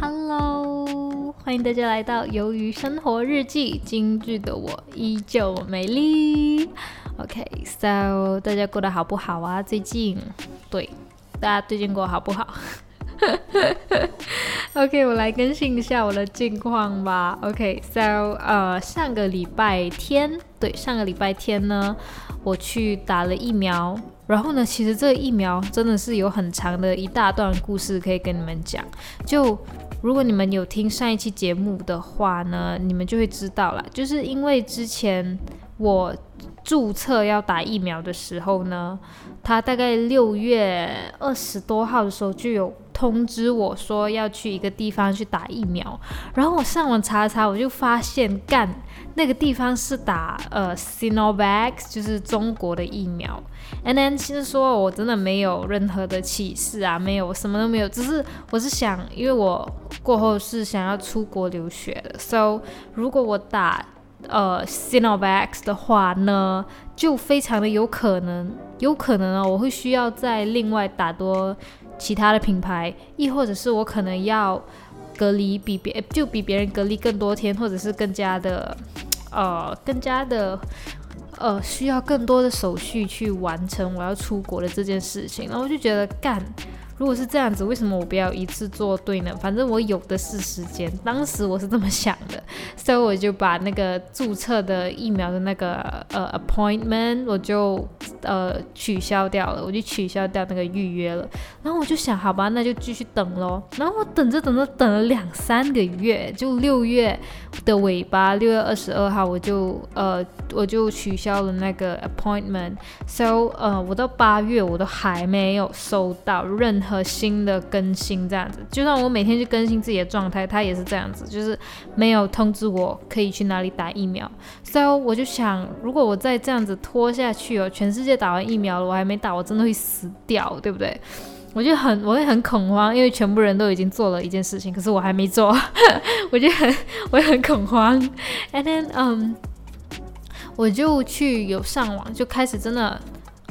Hello，欢迎大家来到《鱿鱼生活日记》。京剧的我依旧美丽。OK，So，大家过得好不好啊？最近，对，大家最近过得好不好？OK，我来更新一下我的近况吧。OK，So，呃，上个礼拜天，对，上个礼拜天呢，我去打了疫苗。然后呢，其实这个疫苗真的是有很长的一大段故事可以跟你们讲。就如果你们有听上一期节目的话呢，你们就会知道了。就是因为之前我注册要打疫苗的时候呢，他大概六月二十多号的时候就有通知我说要去一个地方去打疫苗。然后我上网查查，我就发现干那个地方是打呃 Sinovac，就是中国的疫苗。And then 其实说我真的没有任何的启示啊，没有什么都没有，只是我是想，因为我过后是想要出国留学的，So 如果我打呃 Sinovac 的话呢，就非常的有可能，有可能啊，我会需要再另外打多其他的品牌，亦或者是我可能要隔离比别就比别人隔离更多天，或者是更加的呃更加的。呃，需要更多的手续去完成我要出国的这件事情，然后我就觉得干。如果是这样子，为什么我不要一次做对呢？反正我有的是时间。当时我是这么想的，所以我就把那个注册的疫苗的那个呃 appointment 我就呃取消掉了，我就取消掉那个预约了。然后我就想，好吧，那就继续等咯。然后我等着等着等了两三个月，就六月的尾巴，六月二十二号我就呃我就取消了那个 appointment。So 呃我到八月我都还没有收到任。和新的更新这样子，就算我每天去更新自己的状态，他也是这样子，就是没有通知我可以去哪里打疫苗。所以我就想，如果我再这样子拖下去哦，全世界打完疫苗了，我还没打，我真的会死掉，对不对？我就很我会很恐慌，因为全部人都已经做了一件事情，可是我还没做，我就很我也很恐慌。And then，嗯，我就去有上网，就开始真的。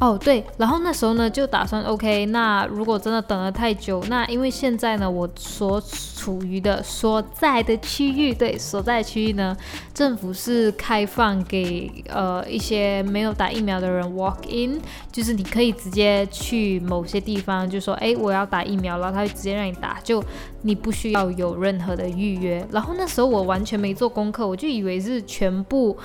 哦，对，然后那时候呢，就打算 OK。那如果真的等了太久，那因为现在呢，我所处于的所在的区域，对，所在区域呢，政府是开放给呃一些没有打疫苗的人 walk in，就是你可以直接去某些地方，就说哎，我要打疫苗，然后他会直接让你打，就你不需要有任何的预约。然后那时候我完全没做功课，我就以为是全部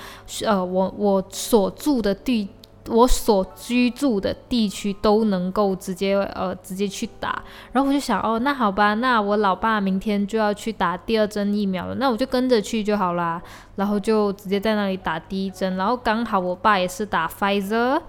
呃我我所住的地。我所居住的地区都能够直接呃直接去打，然后我就想哦，那好吧，那我老爸明天就要去打第二针疫苗了，那我就跟着去就好啦，然后就直接在那里打第一针，然后刚好我爸也是打 Pfizer。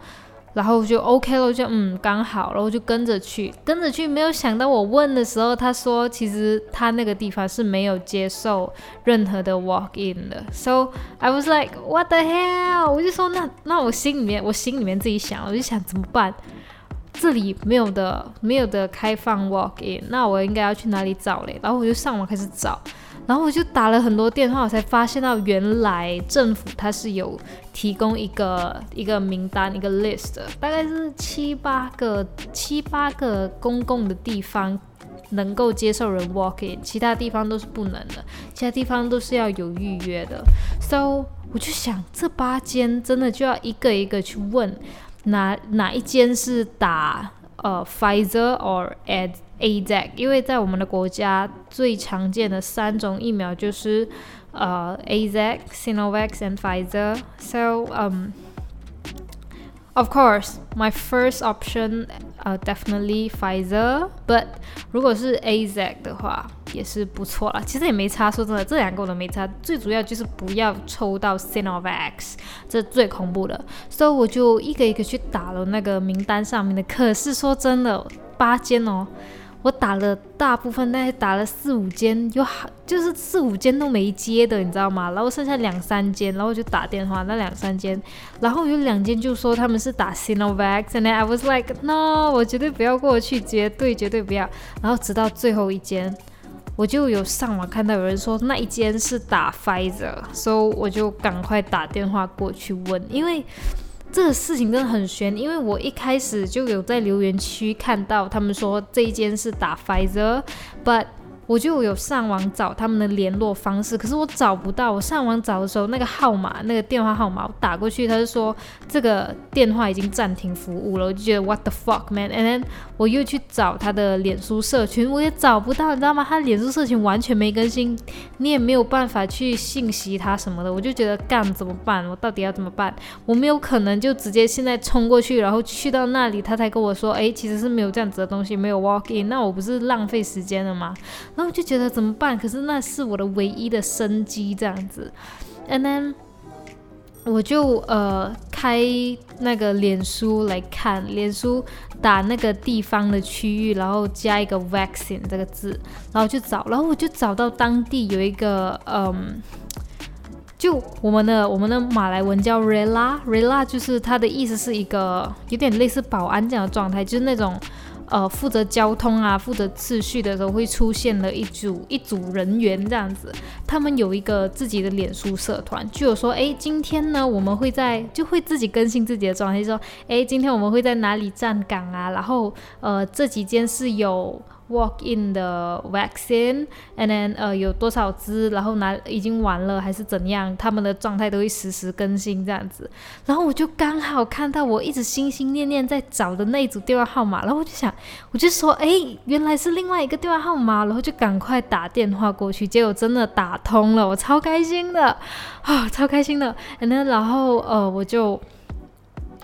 然后就 OK 了，就嗯刚好，然后就跟着去，跟着去。没有想到我问的时候，他说其实他那个地方是没有接受任何的 walk in 的。So I was like what the hell？我就说那那我心里面我心里面自己想，我就想怎么办？这里没有的没有的开放 walk in，那我应该要去哪里找嘞？然后我就上网开始找。然后我就打了很多电话，我才发现到原来政府它是有提供一个一个名单一个 list，大概是七八个七八个公共的地方能够接受人 walk in，其他地方都是不能的，其他地方都是要有预约的。So 我就想这八间真的就要一个一个去问，哪哪一间是打呃 Pfizer or Ad。A Z，因为在我们的国家最常见的三种疫苗就是呃 A Z、Sinovac and Pfizer。So um of course my first option uh definitely Pfizer。But 如果是 A Z 的话也是不错了。其实也没差，说真的，这两个我都没差。最主要就是不要抽到 Sinovac，这最恐怖的。所以我就一个一个去打了那个名单上面的。可是说真的，八间哦。我打了大部分，大概打了四五间，有好就是四五间都没接的，你知道吗？然后剩下两三间，然后就打电话那两三间，然后有两间就说他们是打 Sinovac，and I was like no，我绝对不要过去，绝对绝对不要。然后直到最后一间，我就有上网看到有人说那一间是打 Pfizer，所以我就赶快打电话过去问，因为这个事情真的很悬，因为我一开始就有在留言区看到他们说这一间是打 Pfizer，but 我就有上网找他们的联络方式，可是我找不到。我上网找的时候，那个号码、那个电话号码我打过去，他就说这个电话已经暂停服务了。我就觉得 What the fuck man！And then 我又去找他的脸书社群，我也找不到，你知道吗？他脸书社群完全没更新，你也没有办法去信息他什么的。我就觉得干怎么办？我到底要怎么办？我没有可能就直接现在冲过去，然后去到那里，他才跟我说，哎，其实是没有这样子的东西，没有 walk in，那我不是浪费时间了吗？然后就觉得怎么办？可是那是我的唯一的生机，这样子。And then 我就呃开那个脸书来看，脸书打那个地方的区域，然后加一个 vaccine 这个字，然后就找，然后我就找到当地有一个嗯，就我们的我们的马来文叫 rela，rela 就是它的意思是一个有点类似保安这样的状态，就是那种。呃，负责交通啊，负责秩序的时候会出现了一组一组人员这样子，他们有一个自己的脸书社团，就有说，哎，今天呢，我们会在就会自己更新自己的状态，说，哎，今天我们会在哪里站岗啊，然后呃，这几间是有。Walk in 的 vaccine，and then 呃有多少支，然后拿已经完了还是怎样，他们的状态都会实时更新这样子。然后我就刚好看到我一直心心念念在找的那一组电话号码，然后我就想，我就说，哎，原来是另外一个电话号码，然后就赶快打电话过去，结果真的打通了，我超开心的啊，超开心的。and then 然后呃我就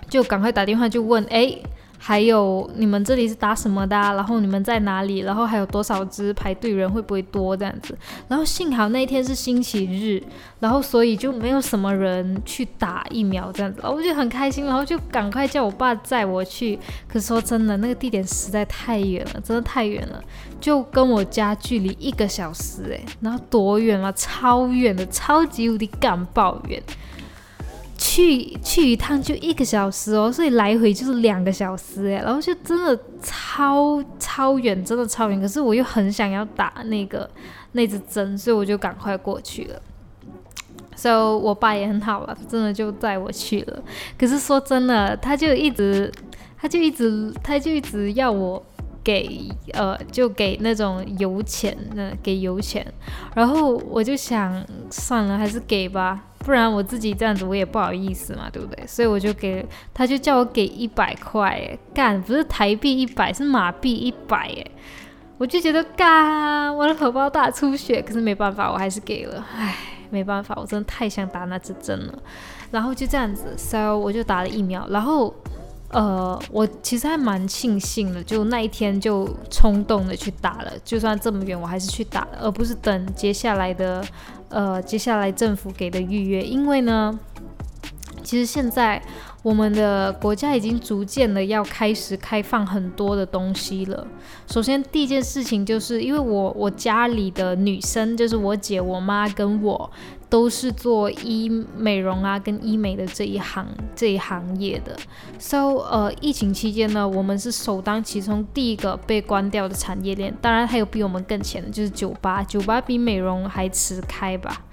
就赶快打电话就问，哎。还有你们这里是打什么的？然后你们在哪里？然后还有多少只排队人会不会多这样子？然后幸好那一天是星期日，然后所以就没有什么人去打疫苗这样子，然后我就很开心，然后就赶快叫我爸载我去。可是说真的，那个地点实在太远了，真的太远了，就跟我家距离一个小时诶，然后多远啊？超远的，超级无敌干爆远。去去一趟就一个小时哦，所以来回就是两个小时哎，然后就真的超超远，真的超远。可是我又很想要打那个那支针，所以我就赶快过去了。So 我爸也很好了，真的就带我去了。可是说真的，他就一直，他就一直，他就一直要我。给呃，就给那种油钱，那给油钱，然后我就想算了，还是给吧，不然我自己这样子我也不好意思嘛，对不对？所以我就给，他就叫我给一百块，干不是台币一百，是马币一百，哎，我就觉得干，我的荷包大出血，可是没办法，我还是给了，唉，没办法，我真的太想打那支针了，然后就这样子，so 我就打了疫苗，然后。呃，我其实还蛮庆幸的，就那一天就冲动的去打了，就算这么远，我还是去打了，而不是等接下来的，呃，接下来政府给的预约，因为呢，其实现在。我们的国家已经逐渐的要开始开放很多的东西了。首先，第一件事情就是因为我我家里的女生，就是我姐、我妈跟我，都是做医美容啊跟医美的这一行这一行业的。So，呃，疫情期间呢，我们是首当其冲第一个被关掉的产业链。当然，还有比我们更前的，就是酒吧，酒吧比美容还迟开吧。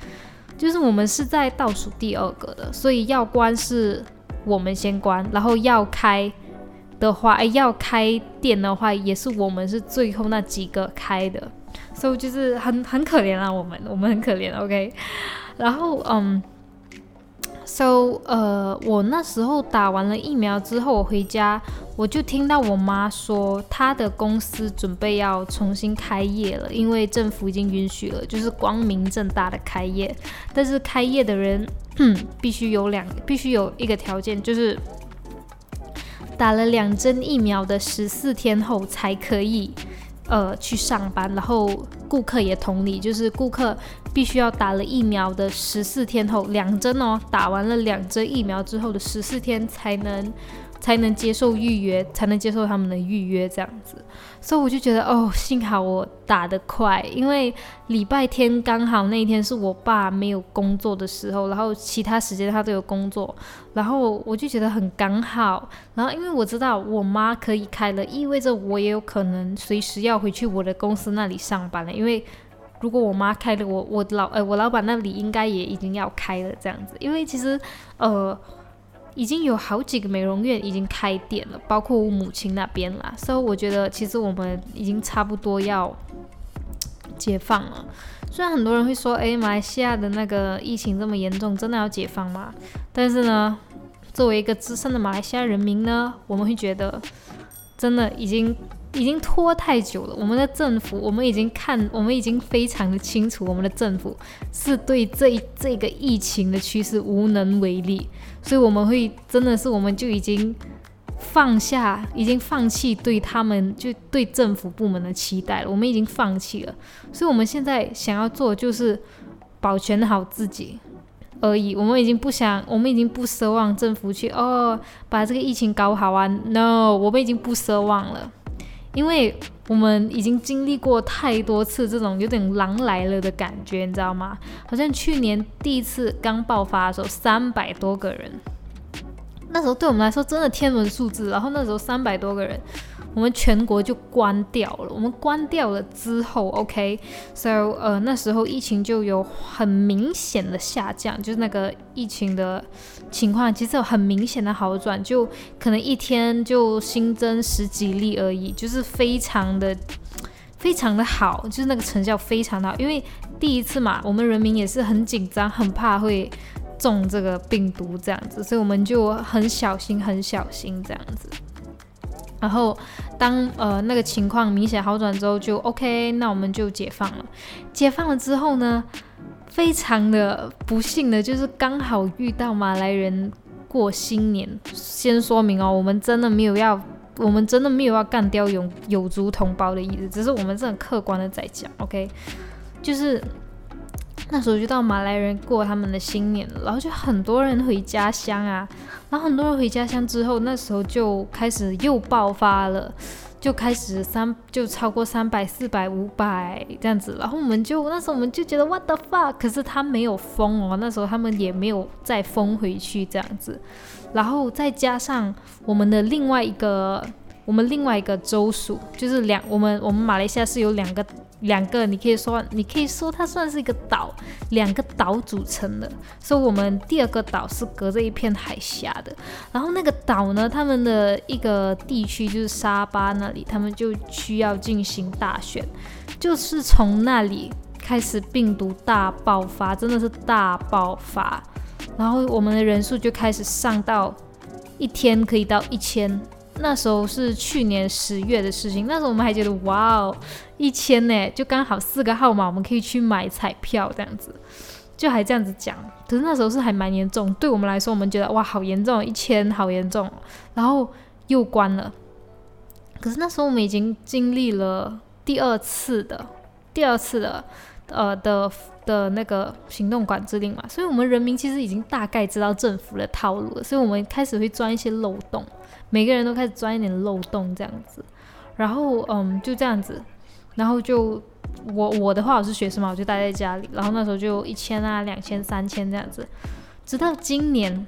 就是我们是在倒数第二个的，所以要关是。我们先关，然后要开的话，哎，要开店的话，也是我们是最后那几个开的，所以就是很很可怜啊，我们我们很可怜，OK。然后嗯，so 呃，我那时候打完了疫苗之后，我回家我就听到我妈说，她的公司准备要重新开业了，因为政府已经允许了，就是光明正大的开业，但是开业的人。必须有两，必须有一个条件，就是打了两针疫苗的十四天后才可以，呃，去上班。然后顾客也同理，就是顾客必须要打了疫苗的十四天后，两针哦，打完了两针疫苗之后的十四天才能。才能接受预约，才能接受他们的预约这样子，所以我就觉得哦，幸好我打得快，因为礼拜天刚好那一天是我爸没有工作的时候，然后其他时间他都有工作，然后我就觉得很刚好，然后因为我知道我妈可以开了，意味着我也有可能随时要回去我的公司那里上班了，因为如果我妈开的，我我老呃我老板那里应该也已经要开了这样子，因为其实呃已经有好几个美容院已经开店了，包括我母亲那边啦，所以我觉得其实我们已经差不多要解放了。虽然很多人会说，诶，马来西亚的那个疫情这么严重，真的要解放吗？但是呢，作为一个资深的马来西亚人民呢，我们会觉得真的已经。已经拖太久了，我们的政府，我们已经看，我们已经非常的清楚，我们的政府是对这这个疫情的趋势无能为力，所以我们会真的是，我们就已经放下，已经放弃对他们就对政府部门的期待了，我们已经放弃了，所以我们现在想要做就是保全好自己而已，我们已经不想，我们已经不奢望政府去哦把这个疫情搞好啊，no，我们已经不奢望了。因为我们已经经历过太多次这种有点狼来了的感觉，你知道吗？好像去年第一次刚爆发的时候，三百多个人，那时候对我们来说真的天文数字。然后那时候三百多个人。我们全国就关掉了。我们关掉了之后，OK，so 呃那时候疫情就有很明显的下降，就是那个疫情的情况其实有很明显的好转，就可能一天就新增十几例而已，就是非常的非常的好，就是那个成效非常的好。因为第一次嘛，我们人民也是很紧张，很怕会中这个病毒这样子，所以我们就很小心，很小心这样子。然后，当呃那个情况明显好转之后，就 OK，那我们就解放了。解放了之后呢，非常的不幸的就是刚好遇到马来人过新年。先说明哦，我们真的没有要，我们真的没有要干掉有有族同胞的意思，只是我们是很客观的在讲，OK，就是。那时候就到马来人过他们的新年，然后就很多人回家乡啊，然后很多人回家乡之后，那时候就开始又爆发了，就开始三就超过三百、四百、五百这样子，然后我们就那时候我们就觉得 what the fuck，可是他没有封哦，那时候他们也没有再封回去这样子，然后再加上我们的另外一个。我们另外一个州属就是两，我们我们马来西亚是有两个两个，你可以说你可以说它算是一个岛，两个岛组成的。所以，我们第二个岛是隔着一片海峡的。然后那个岛呢，他们的一个地区就是沙巴那里，他们就需要进行大选，就是从那里开始病毒大爆发，真的是大爆发。然后我们的人数就开始上到一天可以到一千。那时候是去年十月的事情，那时候我们还觉得哇哦，一千呢，就刚好四个号码，我们可以去买彩票这样子，就还这样子讲。可是那时候是还蛮严重，对我们来说，我们觉得哇，好严重，一千好严重。然后又关了，可是那时候我们已经经历了第二次的第二次的呃的的那个行动管制令嘛，所以我们人民其实已经大概知道政府的套路了，所以我们开始会钻一些漏洞。每个人都开始钻一点漏洞这样子，然后嗯就这样子，然后就我我的话我是学生嘛，我就待在家里，然后那时候就一千啊两千三千这样子，直到今年，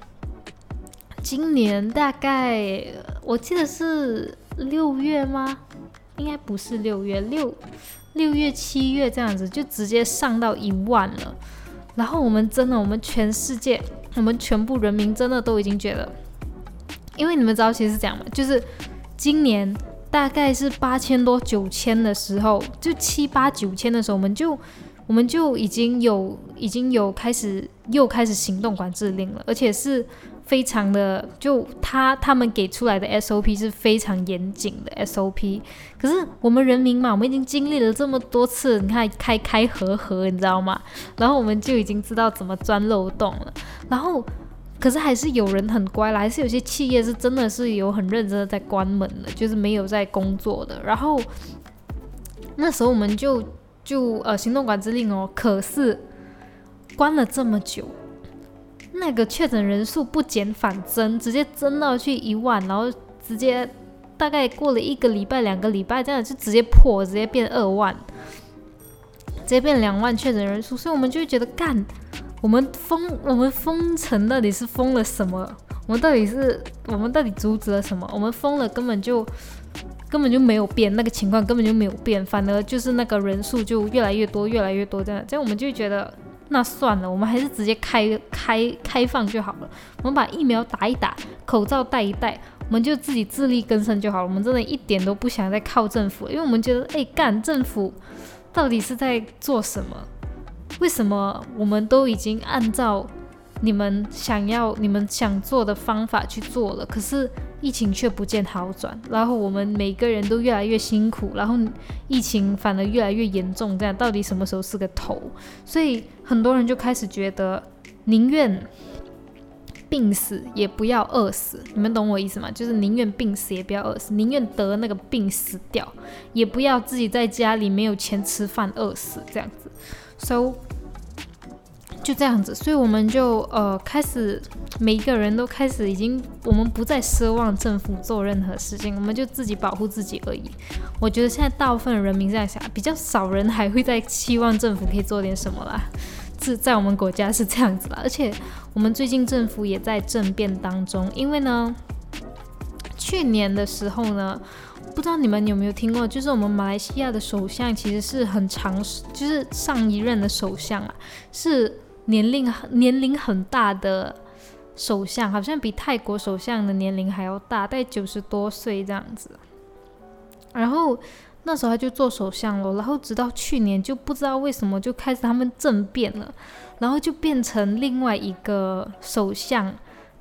今年大概我记得是六月吗？应该不是六月六六月七月这样子就直接上到一万了，然后我们真的我们全世界我们全部人民真的都已经觉得。因为你们知道其实是这样嘛，就是今年大概是八千多九千的时候，就七八九千的时候，我们就我们就已经有已经有开始又开始行动管制令了，而且是非常的，就他他们给出来的 SOP 是非常严谨的 SOP。可是我们人民嘛，我们已经经历了这么多次，你看开开合合，你知道吗？然后我们就已经知道怎么钻漏洞了，然后。可是还是有人很乖啦，还是有些企业是真的是有很认真的在关门的，就是没有在工作的。然后那时候我们就就呃行动管制令哦，可是关了这么久，那个确诊人数不减反增，直接增到去一万，然后直接大概过了一个礼拜、两个礼拜这样就直接破，直接变二万，直接变两万确诊人数，所以我们就觉得干。我们封我们封城到底是封了什么？我们到底是我们到底阻止了什么？我们封了根本就根本就没有变，那个情况根本就没有变，反而就是那个人数就越来越多，越来越多这样，这样我们就觉得那算了，我们还是直接开 开开放就好了，我们把疫苗打一打，口罩戴一戴，我们就自己自力更生就好了。我们真的一点都不想再靠政府，因为我们觉得，哎，干政府到底是在做什么？为什么我们都已经按照你们想要、你们想做的方法去做了，可是疫情却不见好转，然后我们每个人都越来越辛苦，然后疫情反而越来越严重，这样到底什么时候是个头？所以很多人就开始觉得，宁愿病死也不要饿死。你们懂我意思吗？就是宁愿病死也不要饿死，宁愿得那个病死掉，也不要自己在家里没有钱吃饭饿死这样子。So 就这样子，所以我们就呃开始，每一个人都开始已经，我们不再奢望政府做任何事情，我们就自己保护自己而已。我觉得现在大部分人民这样想，比较少人还会在期望政府可以做点什么啦。是在我们国家是这样子啦，而且我们最近政府也在政变当中，因为呢，去年的时候呢。不知道你们有没有听过，就是我们马来西亚的首相其实是很长，就是上一任的首相啊，是年龄年龄很大的首相，好像比泰国首相的年龄还要大，大概九十多岁这样子。然后那时候他就做首相了，然后直到去年就不知道为什么就开始他们政变了，然后就变成另外一个首相。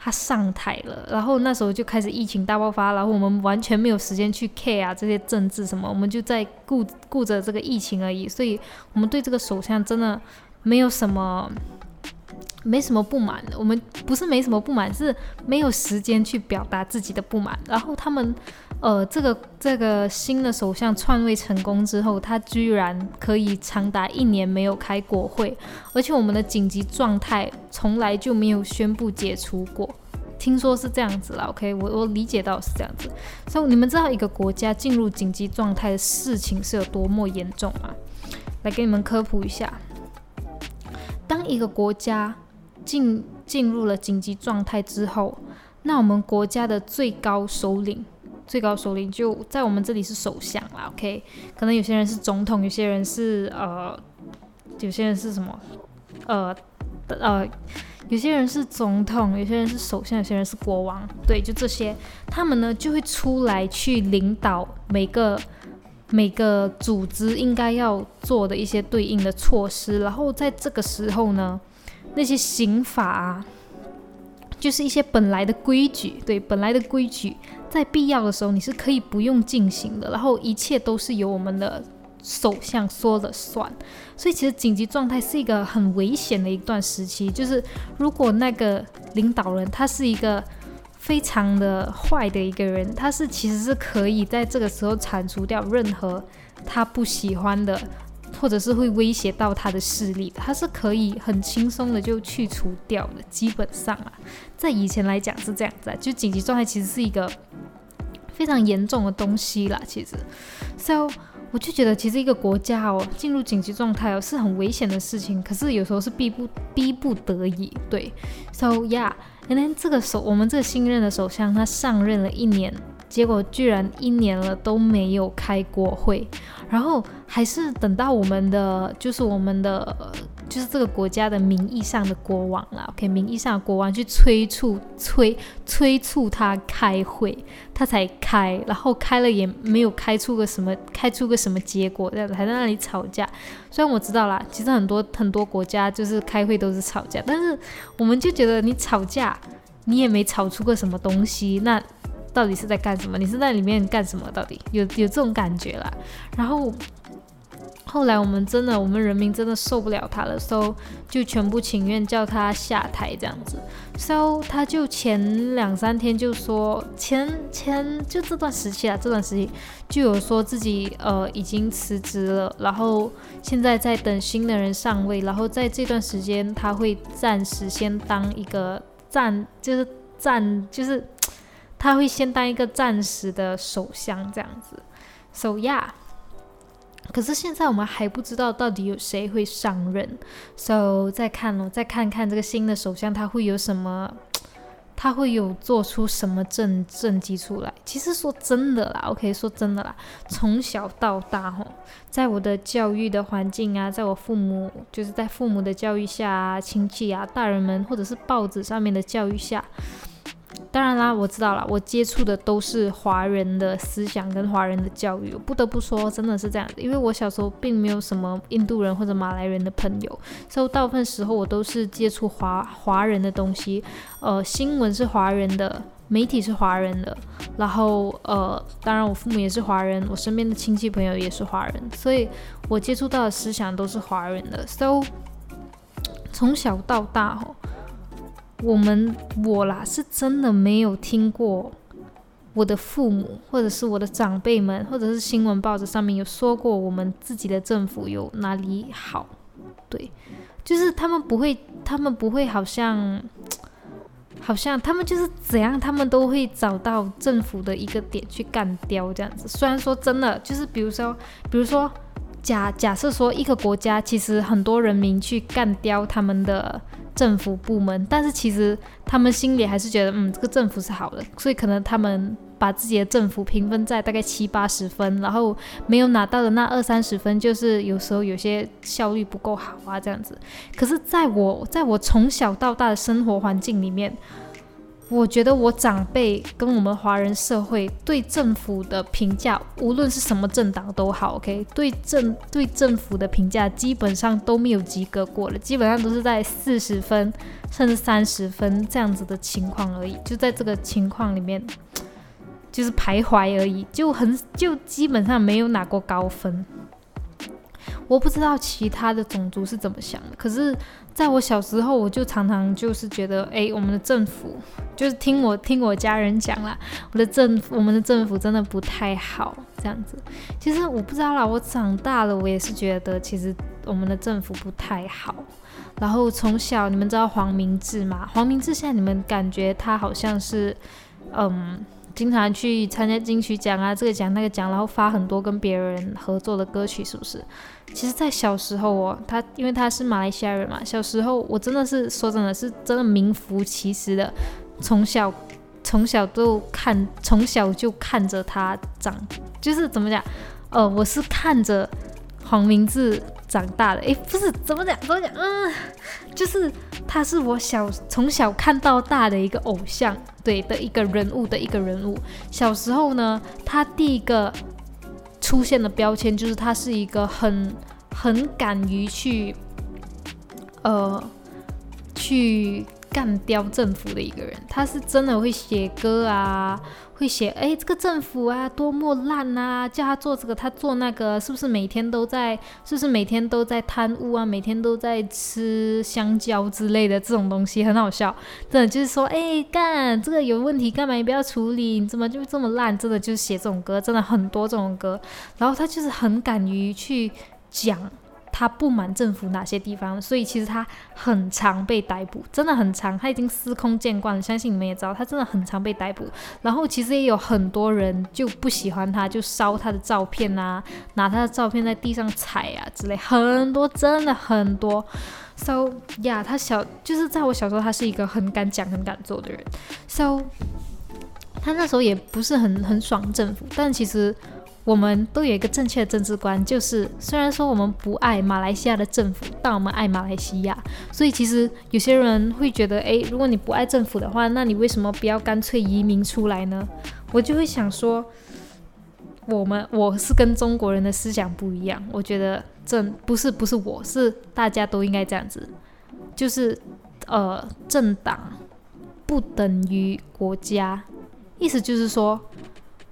他上台了，然后那时候就开始疫情大爆发，然后我们完全没有时间去 care 啊这些政治什么，我们就在顾顾着这个疫情而已，所以我们对这个首相真的没有什么。没什么不满，我们不是没什么不满，是没有时间去表达自己的不满。然后他们，呃，这个这个新的首相篡位成功之后，他居然可以长达一年没有开国会，而且我们的紧急状态从来就没有宣布解除过。听说是这样子了，OK，我我理解到是这样子。所以你们知道一个国家进入紧急状态的事情是有多么严重吗？来给你们科普一下，当一个国家。进进入了紧急状态之后，那我们国家的最高首领，最高首领就在我们这里是首相啦，OK？可能有些人是总统，有些人是呃，有些人是什么？呃呃，有些人是总统，有些人是首相，有些人是国王，对，就这些，他们呢就会出来去领导每个每个组织应该要做的一些对应的措施，然后在这个时候呢。那些刑法啊，就是一些本来的规矩，对，本来的规矩，在必要的时候你是可以不用进行的，然后一切都是由我们的首相说了算。所以其实紧急状态是一个很危险的一段时期，就是如果那个领导人他是一个非常的坏的一个人，他是其实是可以在这个时候铲除掉任何他不喜欢的。或者是会威胁到他的势力的，他是可以很轻松的就去除掉的。基本上啊，在以前来讲是这样子，就紧急状态其实是一个非常严重的东西啦。其实，so 我就觉得其实一个国家哦进入紧急状态哦是很危险的事情，可是有时候是逼不逼不得已。对，so yeah，今天这个首我们这个新任的首相他上任了一年。结果居然一年了都没有开过会，然后还是等到我们的，就是我们的，就是这个国家的名义上的国王啊，OK，名义上的国王去催促、催催促他开会，他才开，然后开了也没有开出个什么，开出个什么结果，这样还在那里吵架。虽然我知道啦，其实很多很多国家就是开会都是吵架，但是我们就觉得你吵架，你也没吵出个什么东西，那。到底是在干什么？你是在里面干什么？到底有有这种感觉啦。然后后来我们真的，我们人民真的受不了他了，so 就全部请愿叫他下台这样子。so 他就前两三天就说，前前就这段时期啊，这段时期就有说自己呃已经辞职了，然后现在在等新的人上位，然后在这段时间他会暂时先当一个暂，就是暂就是。他会先当一个暂时的首相这样子，So yeah。可是现在我们还不知道到底有谁会上任，So 再看咯，再看看这个新的首相他会有什么，他会有做出什么政政绩出来？其实说真的啦，OK，说真的啦，从小到大吼，在我的教育的环境啊，在我父母就是在父母的教育下，亲戚啊，大人们或者是报纸上面的教育下。当然啦，我知道了，我接触的都是华人的思想跟华人的教育。我不得不说，真的是这样子，因为我小时候并没有什么印度人或者马来人的朋友，所以大部分时候我都是接触华华人的东西。呃，新闻是华人的，媒体是华人的，然后呃，当然我父母也是华人，我身边的亲戚朋友也是华人，所以我接触到的思想都是华人的。So 从小到大吼。我们我啦，是真的没有听过我的父母，或者是我的长辈们，或者是新闻报纸上面有说过我们自己的政府有哪里好。对，就是他们不会，他们不会，好像，好像他们就是怎样，他们都会找到政府的一个点去干掉这样子。虽然说真的，就是比如说，比如说假假设说一个国家其实很多人民去干掉他们的。政府部门，但是其实他们心里还是觉得，嗯，这个政府是好的，所以可能他们把自己的政府评分在大概七八十分，然后没有拿到的那二三十分，就是有时候有些效率不够好啊，这样子。可是，在我在我从小到大的生活环境里面。我觉得我长辈跟我们华人社会对政府的评价，无论是什么政党都好，OK，对政对政府的评价基本上都没有及格过了，基本上都是在四十分甚至三十分这样子的情况而已，就在这个情况里面，就是徘徊而已，就很就基本上没有拿过高分。我不知道其他的种族是怎么想的，可是。在我小时候，我就常常就是觉得，哎，我们的政府就是听我听我家人讲啦，我的政我们的政府真的不太好，这样子。其实我不知道啦，我长大了，我也是觉得其实我们的政府不太好。然后从小你们知道黄明志吗？黄明志现在你们感觉他好像是，嗯。经常去参加金曲奖啊，这个奖那个奖，然后发很多跟别人合作的歌曲，是不是？其实，在小时候哦，他因为他是马来西亚人嘛，小时候我真的是说真的是真的名副其实的，从小从小都看，从小就看着他长，就是怎么讲？呃，我是看着黄明志。长大了，诶，不是怎么讲？怎么讲？嗯，就是他是我小从小看到大的一个偶像，对的一个人物的一个人物。小时候呢，他第一个出现的标签就是他是一个很很敢于去，呃，去。干掉政府的一个人，他是真的会写歌啊，会写哎这个政府啊多么烂啊，叫他做这个他做那个，是不是每天都在，是不是每天都在贪污啊，每天都在吃香蕉之类的这种东西，很好笑，真的就是说哎干这个有问题，干嘛你不要处理？你怎么就这么烂？真的就是写这种歌，真的很多这种歌，然后他就是很敢于去讲。他不满政府哪些地方，所以其实他很常被逮捕，真的很常。他已经司空见惯了，相信你们也知道，他真的很常被逮捕。然后其实也有很多人就不喜欢他，就烧他的照片啊，拿他的照片在地上踩啊之类，很多真的很多。So yeah，他小就是在我小时候，他是一个很敢讲、很敢做的人。So 他那时候也不是很很爽政府，但其实。我们都有一个正确的政治观，就是虽然说我们不爱马来西亚的政府，但我们爱马来西亚。所以其实有些人会觉得，诶，如果你不爱政府的话，那你为什么不要干脆移民出来呢？我就会想说，我们我是跟中国人的思想不一样，我觉得政不是不是我是大家都应该这样子，就是呃政党不等于国家，意思就是说。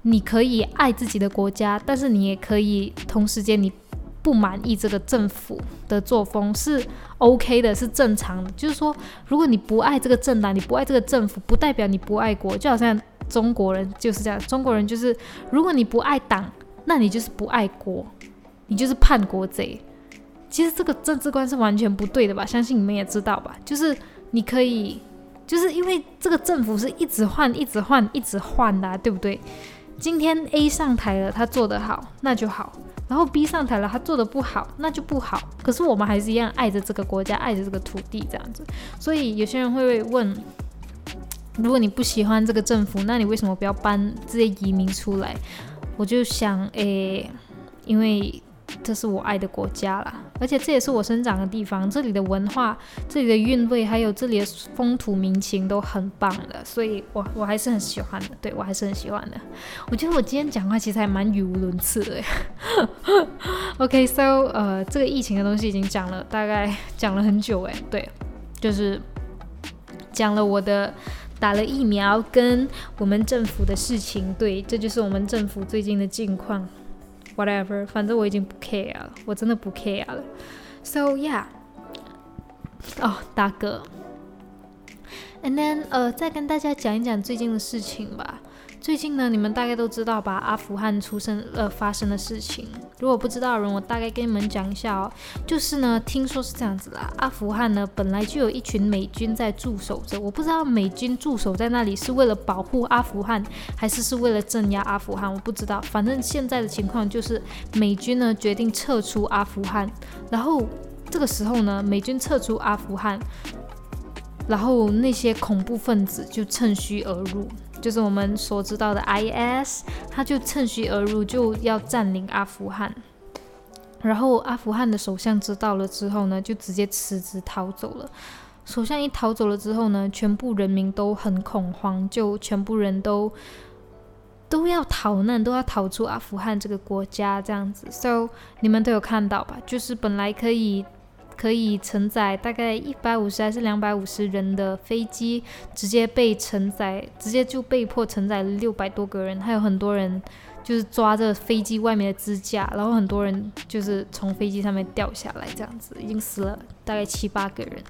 你可以爱自己的国家，但是你也可以同时间你不满意这个政府的作风是 OK 的，是正常的。就是说，如果你不爱这个政党，你不爱这个政府，不代表你不爱国。就好像中国人就是这样，中国人就是，如果你不爱党，那你就是不爱国，你就是叛国贼。其实这个政治观是完全不对的吧？相信你们也知道吧？就是你可以，就是因为这个政府是一直换、一直换、一直换的，对不对？今天 A 上台了，他做得好，那就好；然后 B 上台了，他做得不好，那就不好。可是我们还是一样爱着这个国家，爱着这个土地，这样子。所以有些人会问，如果你不喜欢这个政府，那你为什么不要搬这些移民出来？我就想，诶，因为这是我爱的国家啦，而且这也是我生长的地方，这里的文化、这里的韵味，还有这里的风土民情都很棒的，所以我我还是很喜欢的。对我还是很喜欢的。我觉得我今天讲话其实还蛮语无伦次的。OK，so 呃，这个疫情的东西已经讲了，大概 讲了很久诶，对，就是讲了我的。打了疫苗跟我们政府的事情，对，这就是我们政府最近的近况。Whatever，反正我已经不 care 了，我真的不 care 了。So yeah，哦，大哥，and then 呃，再跟大家讲一讲最近的事情吧。最近呢，你们大概都知道吧？阿富汗出生呃发生的事情。如果不知道的人，我大概跟你们讲一下哦。就是呢，听说是这样子啦。阿富汗呢，本来就有一群美军在驻守着。我不知道美军驻守在那里是为了保护阿富汗，还是是为了镇压阿富汗，我不知道。反正现在的情况就是美军呢决定撤出阿富汗。然后这个时候呢，美军撤出阿富汗，然后那些恐怖分子就趁虚而入。就是我们所知道的 IS，他就趁虚而入，就要占领阿富汗。然后阿富汗的首相知道了之后呢，就直接辞职逃走了。首相一逃走了之后呢，全部人民都很恐慌，就全部人都都要逃难，都要逃出阿富汗这个国家这样子。So 你们都有看到吧？就是本来可以。可以承载大概一百五十还是两百五十人的飞机，直接被承载，直接就被迫承载了六百多个人，还有很多人就是抓着飞机外面的支架，然后很多人就是从飞机上面掉下来，这样子已经死了大概七八个人。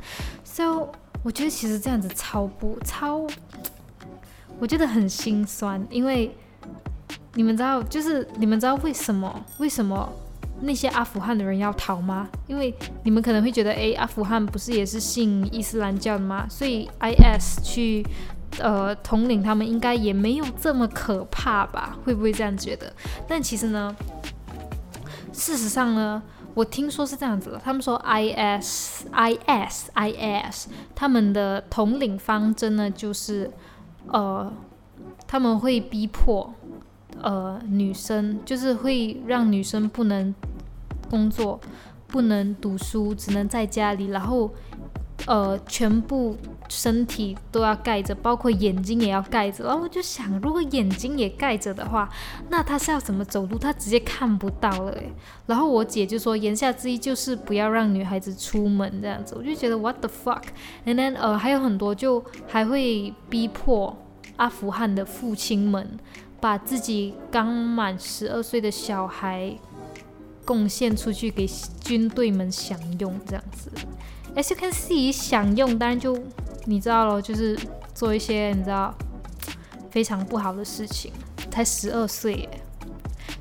So 我觉得其实这样子超不超，我觉得很心酸，因为你们知道，就是你们知道为什么？为什么？那些阿富汗的人要逃吗？因为你们可能会觉得，哎，阿富汗不是也是信伊斯兰教的吗？所以 IS 去呃统领他们，应该也没有这么可怕吧？会不会这样觉得？但其实呢，事实上呢，我听说是这样子的。他们说 IS IS IS 他们的统领方针呢，就是呃他们会逼迫呃女生，就是会让女生不能。工作不能读书，只能在家里，然后呃，全部身体都要盖着，包括眼睛也要盖着。然后我就想，如果眼睛也盖着的话，那他是要怎么走路？他直接看不到了诶。然后我姐就说，言下之意就是不要让女孩子出门这样子。我就觉得 what the fuck？And then 呃，还有很多就还会逼迫阿富汗的父亲们把自己刚满十二岁的小孩。贡献出去给军队们享用，这样子。As you can see，享用当然就你知道了，就是做一些你知道非常不好的事情。才十二岁耶，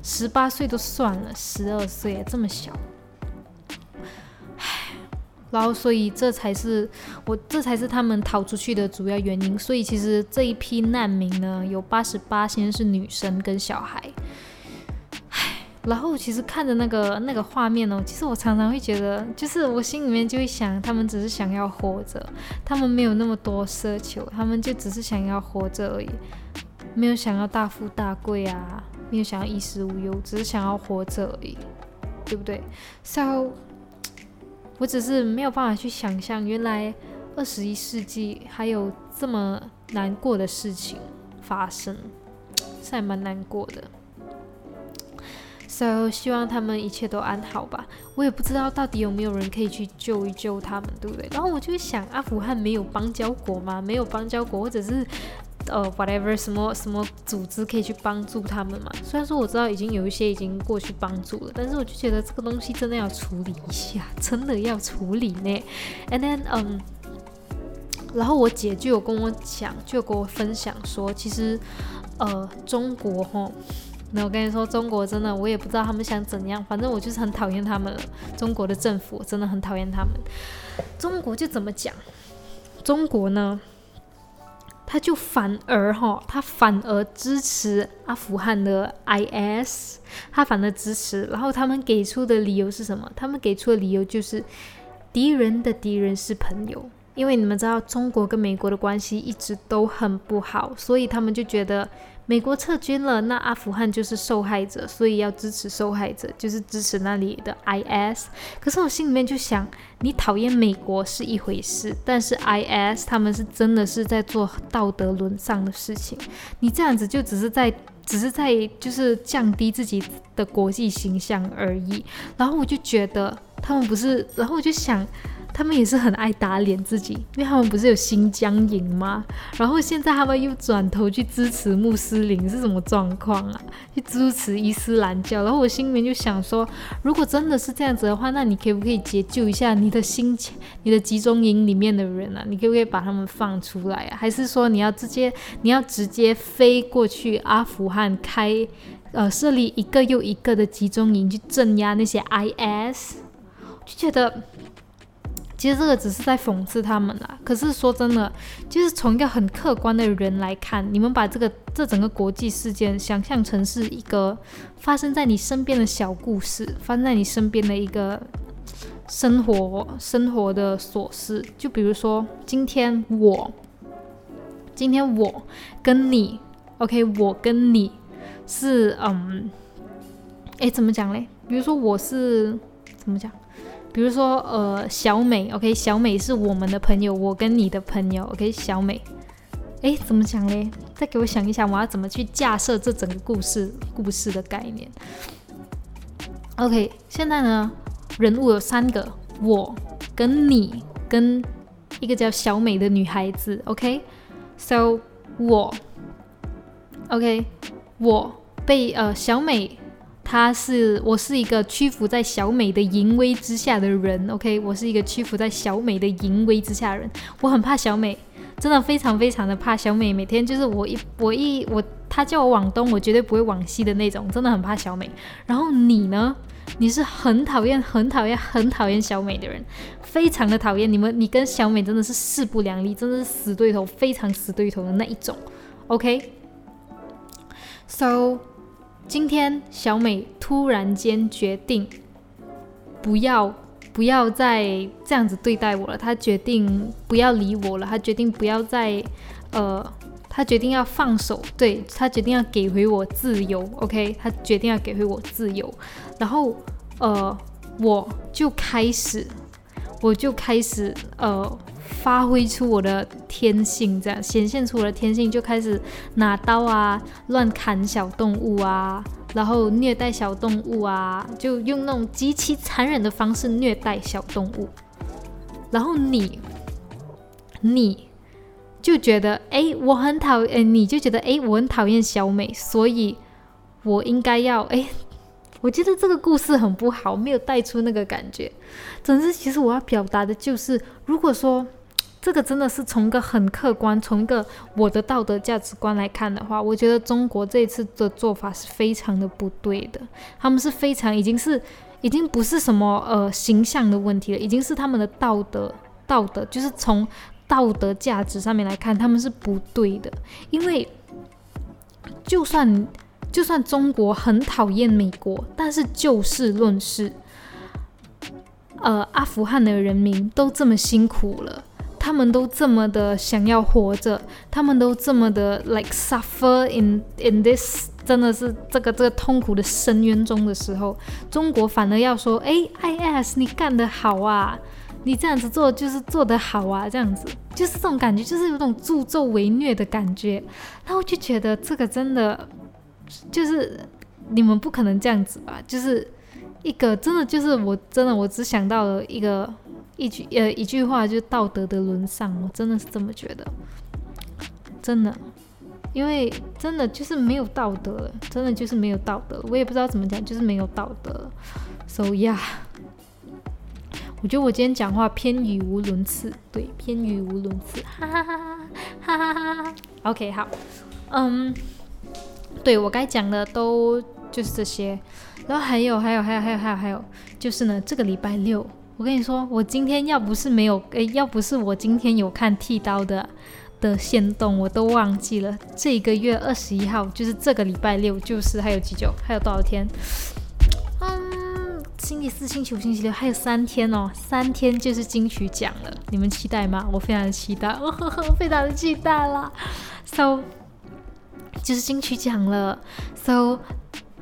十八岁都算了，十二岁这么小。唉，然后所以这才是我，这才是他们逃出去的主要原因。所以其实这一批难民呢，有八十八先是女生跟小孩。然后其实看着那个那个画面哦，其实我常常会觉得，就是我心里面就会想，他们只是想要活着，他们没有那么多奢求，他们就只是想要活着而已，没有想要大富大贵啊，没有想要衣食无忧，只是想要活着而已，对不对？So，我只是没有办法去想象，原来二十一世纪还有这么难过的事情发生，是还蛮难过的。So 希望他们一切都安好吧。我也不知道到底有没有人可以去救一救他们，对不对？然后我就想，阿富汗没有邦交国吗？没有邦交国，或者是呃 whatever 什么什么组织可以去帮助他们嘛？虽然说我知道已经有一些已经过去帮助了，但是我就觉得这个东西真的要处理一下，真的要处理呢。And then 嗯，然后我姐就有跟我讲，就有跟我分享说，其实呃中国哈。那我跟你说，中国真的，我也不知道他们想怎样，反正我就是很讨厌他们了。中国的政府真的很讨厌他们。中国就怎么讲？中国呢，他就反而哈，他反而支持阿富汗的 IS，他反而支持。然后他们给出的理由是什么？他们给出的理由就是敌人的敌人是朋友。因为你们知道中国跟美国的关系一直都很不好，所以他们就觉得。美国撤军了，那阿富汗就是受害者，所以要支持受害者，就是支持那里的 IS。可是我心里面就想，你讨厌美国是一回事，但是 IS 他们是真的是在做道德沦丧的事情，你这样子就只是在，只是在就是降低自己的国际形象而已。然后我就觉得他们不是，然后我就想。他们也是很爱打脸自己，因为他们不是有新疆营吗？然后现在他们又转头去支持穆斯林，是什么状况啊？去支持伊斯兰教。然后我心里面就想说，如果真的是这样子的话，那你可不可以解救一下你的心？你的集中营里面的人啊？你可不可以把他们放出来啊？还是说你要直接你要直接飞过去阿富汗开呃设立一个又一个的集中营去镇压那些 IS？就觉得。其实这个只是在讽刺他们啦。可是说真的，就是从一个很客观的人来看，你们把这个这整个国际事件想象成是一个发生在你身边的小故事，发生在你身边的一个生活生活的琐事。就比如说今天我，今天我跟你，OK，我跟你是嗯，哎，怎么讲嘞？比如说我是怎么讲？比如说，呃，小美，OK，小美是我们的朋友，我跟你的朋友，OK，小美，哎，怎么讲嘞？再给我想一想，我要怎么去架设这整个故事故事的概念？OK，现在呢，人物有三个，我跟你跟一个叫小美的女孩子，OK，So 我，OK，我被呃小美。他是我是一个屈服在小美的淫威之下的人，OK，我是一个屈服在小美的淫威之下的人，我很怕小美，真的非常非常的怕小美，每天就是我一我一我，他叫我往东，我绝对不会往西的那种，真的很怕小美。然后你呢？你是很讨厌、很讨厌、很讨厌小美的人，非常的讨厌。你们，你跟小美真的是势不两立，真的是死对头，非常死对头的那一种，OK？So。今天小美突然间决定不要不要再这样子对待我了，她决定不要理我了，她决定不要再呃，她决定要放手，对她决定要给回我自由，OK，她决定要给回我自由，然后呃，我就开始我就开始呃。发挥出我的天性，这样显现出我的天性，就开始拿刀啊，乱砍小动物啊，然后虐待小动物啊，就用那种极其残忍的方式虐待小动物。然后你，你就觉得，哎，我很讨厌，你就觉得，哎，我很讨厌小美，所以我应该要，哎。我觉得这个故事很不好，没有带出那个感觉。总之，其实我要表达的就是，如果说这个真的是从一个很客观、从一个我的道德价值观来看的话，我觉得中国这一次的做法是非常的不对的。他们是非常已经是已经不是什么呃形象的问题了，已经是他们的道德道德，就是从道德价值上面来看，他们是不对的。因为就算。就算中国很讨厌美国，但是就事论事，呃，阿富汗的人民都这么辛苦了，他们都这么的想要活着，他们都这么的 like suffer in in this，真的是这个这个痛苦的深渊中的时候，中国反而要说，哎，IS 你干得好啊，你这样子做就是做得好啊，这样子就是这种感觉，就是有种助纣为虐的感觉，那我就觉得这个真的。就是你们不可能这样子吧？就是一个真的，就是我真的，我只想到了一个一句呃一句话，就是道德的沦丧。我真的是这么觉得，真的，因为真的就是没有道德了，真的就是没有道德。我也不知道怎么讲，就是没有道德。So yeah，我觉得我今天讲话偏语无伦次，对，偏语无伦次，哈哈哈哈哈哈哈。OK，好，嗯。对我该讲的都就是这些，然后还有还有还有还有还有还有，就是呢，这个礼拜六，我跟你说，我今天要不是没有，诶，要不是我今天有看剃刀的的线动，我都忘记了。这个月二十一号，就是这个礼拜六，就是还有几久，还有多少天？嗯，星期四、星期五、星期六还有三天哦，三天就是金曲奖了，你们期待吗？我非常的期待，我非常的期待啦。So 就是金曲奖了，So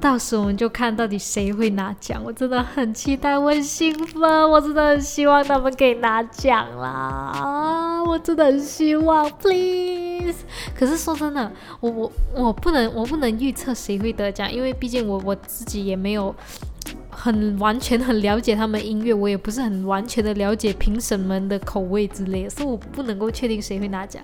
到时我们就看到底谁会拿奖，我真的很期待，我很兴奋，我真的很希望他们可以拿奖啦，我真的很希望，Please。可是说真的，我我我不能我不能预测谁会得奖，因为毕竟我我自己也没有。很完全很了解他们音乐，我也不是很完全的了解评审们的口味之类的，所以我不能够确定谁会拿奖。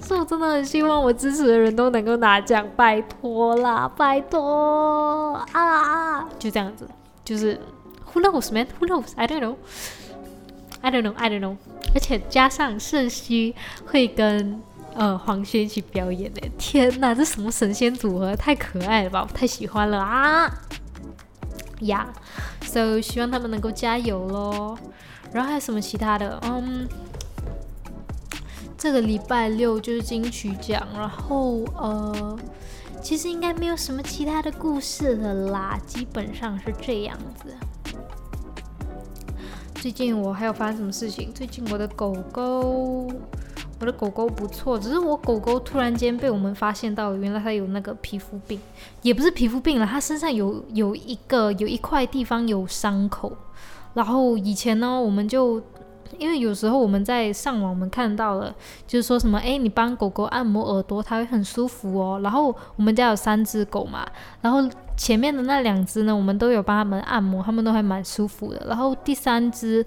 所以我真的很希望我支持的人都能够拿奖，拜托啦，拜托啊！就这样子，就是 Who knows, man? Who knows? I don't know. I don't know. I don't know. 而且加上盛熙会跟呃黄轩一起表演的，天哪，这什么神仙组合？太可爱了吧！我太喜欢了啊！呀，So 希望他们能够加油喽。然后还有什么其他的？嗯，这个礼拜六就是金曲奖，然后呃，其实应该没有什么其他的故事了啦，基本上是这样子。最近我还有发生什么事情？最近我的狗狗。我的狗狗不错，只是我狗狗突然间被我们发现到，原来它有那个皮肤病，也不是皮肤病了，它身上有有一个有一块地方有伤口。然后以前呢，我们就因为有时候我们在上网，我们看到了，就是说什么，哎，你帮狗狗按摩耳朵，它会很舒服哦。然后我们家有三只狗嘛，然后前面的那两只呢，我们都有帮它们按摩，它们都还蛮舒服的。然后第三只，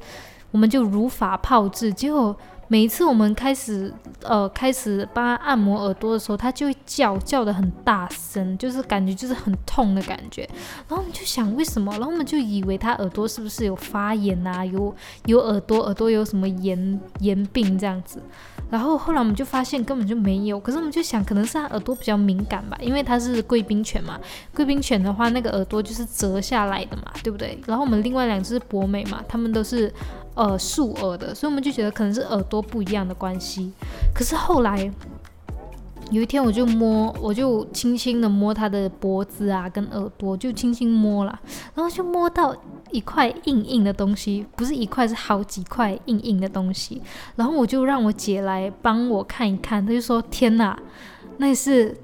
我们就如法炮制，结果。每一次我们开始，呃，开始帮他按摩耳朵的时候，他就会叫，叫的很大声，就是感觉就是很痛的感觉。然后我们就想为什么，然后我们就以为他耳朵是不是有发炎啊，有有耳朵耳朵有什么炎炎病这样子。然后后来我们就发现根本就没有，可是我们就想可能是他耳朵比较敏感吧，因为它是贵宾犬嘛，贵宾犬的话那个耳朵就是折下来的嘛，对不对？然后我们另外两只博美嘛，它们都是。呃，竖耳的，所以我们就觉得可能是耳朵不一样的关系。可是后来有一天，我就摸，我就轻轻的摸它的脖子啊，跟耳朵，就轻轻摸了，然后就摸到一块硬硬的东西，不是一块，是好几块硬硬的东西。然后我就让我姐来帮我看一看，她就说：“天哪，那是。”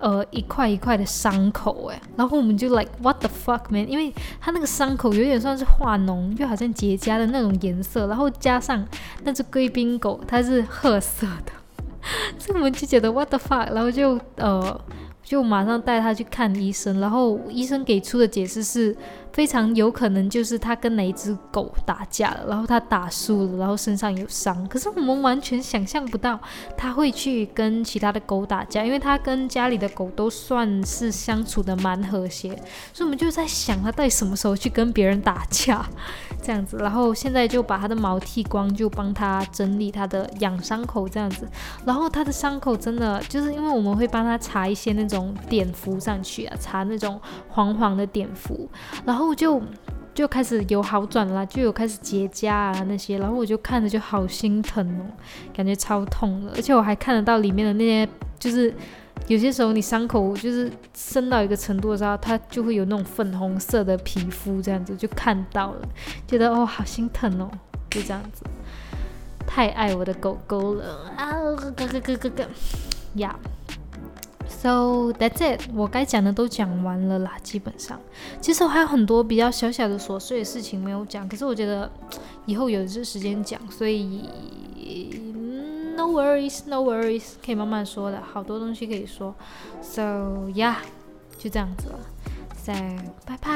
呃，一块一块的伤口，哎，然后我们就 like what the fuck man，因为它那个伤口有点算是化脓，又好像结痂的那种颜色，然后加上那只贵宾狗它是褐色的，所以我们就觉得 what the fuck，然后就呃。就马上带它去看医生，然后医生给出的解释是非常有可能就是他跟哪一只狗打架了，然后他打输了，然后身上有伤。可是我们完全想象不到他会去跟其他的狗打架，因为他跟家里的狗都算是相处的蛮和谐，所以我们就在想他到底什么时候去跟别人打架这样子。然后现在就把他的毛剃光，就帮他整理他的养伤口这样子。然后他的伤口真的就是因为我们会帮他擦一些那种。碘伏上去啊，擦那种黄黄的碘伏，然后然后就就开始有好转了，就有开始结痂啊那些，然后我就看着就好心疼哦，感觉超痛的，而且我还看得到里面的那些，就是有些时候你伤口就是深到一个程度的时候，它就会有那种粉红色的皮肤这样子，就看到了，觉得哦好心疼哦，就这样子，太爱我的狗狗了。啊，咯咯咯咯咯呀。So that's it，我该讲的都讲完了啦，基本上。其实我还有很多比较小小的琐碎的事情没有讲，可是我觉得以后有这时间讲，所以 no worries，no worries，可以慢慢说的，好多东西可以说。So yeah，就这样子了。So 拜拜。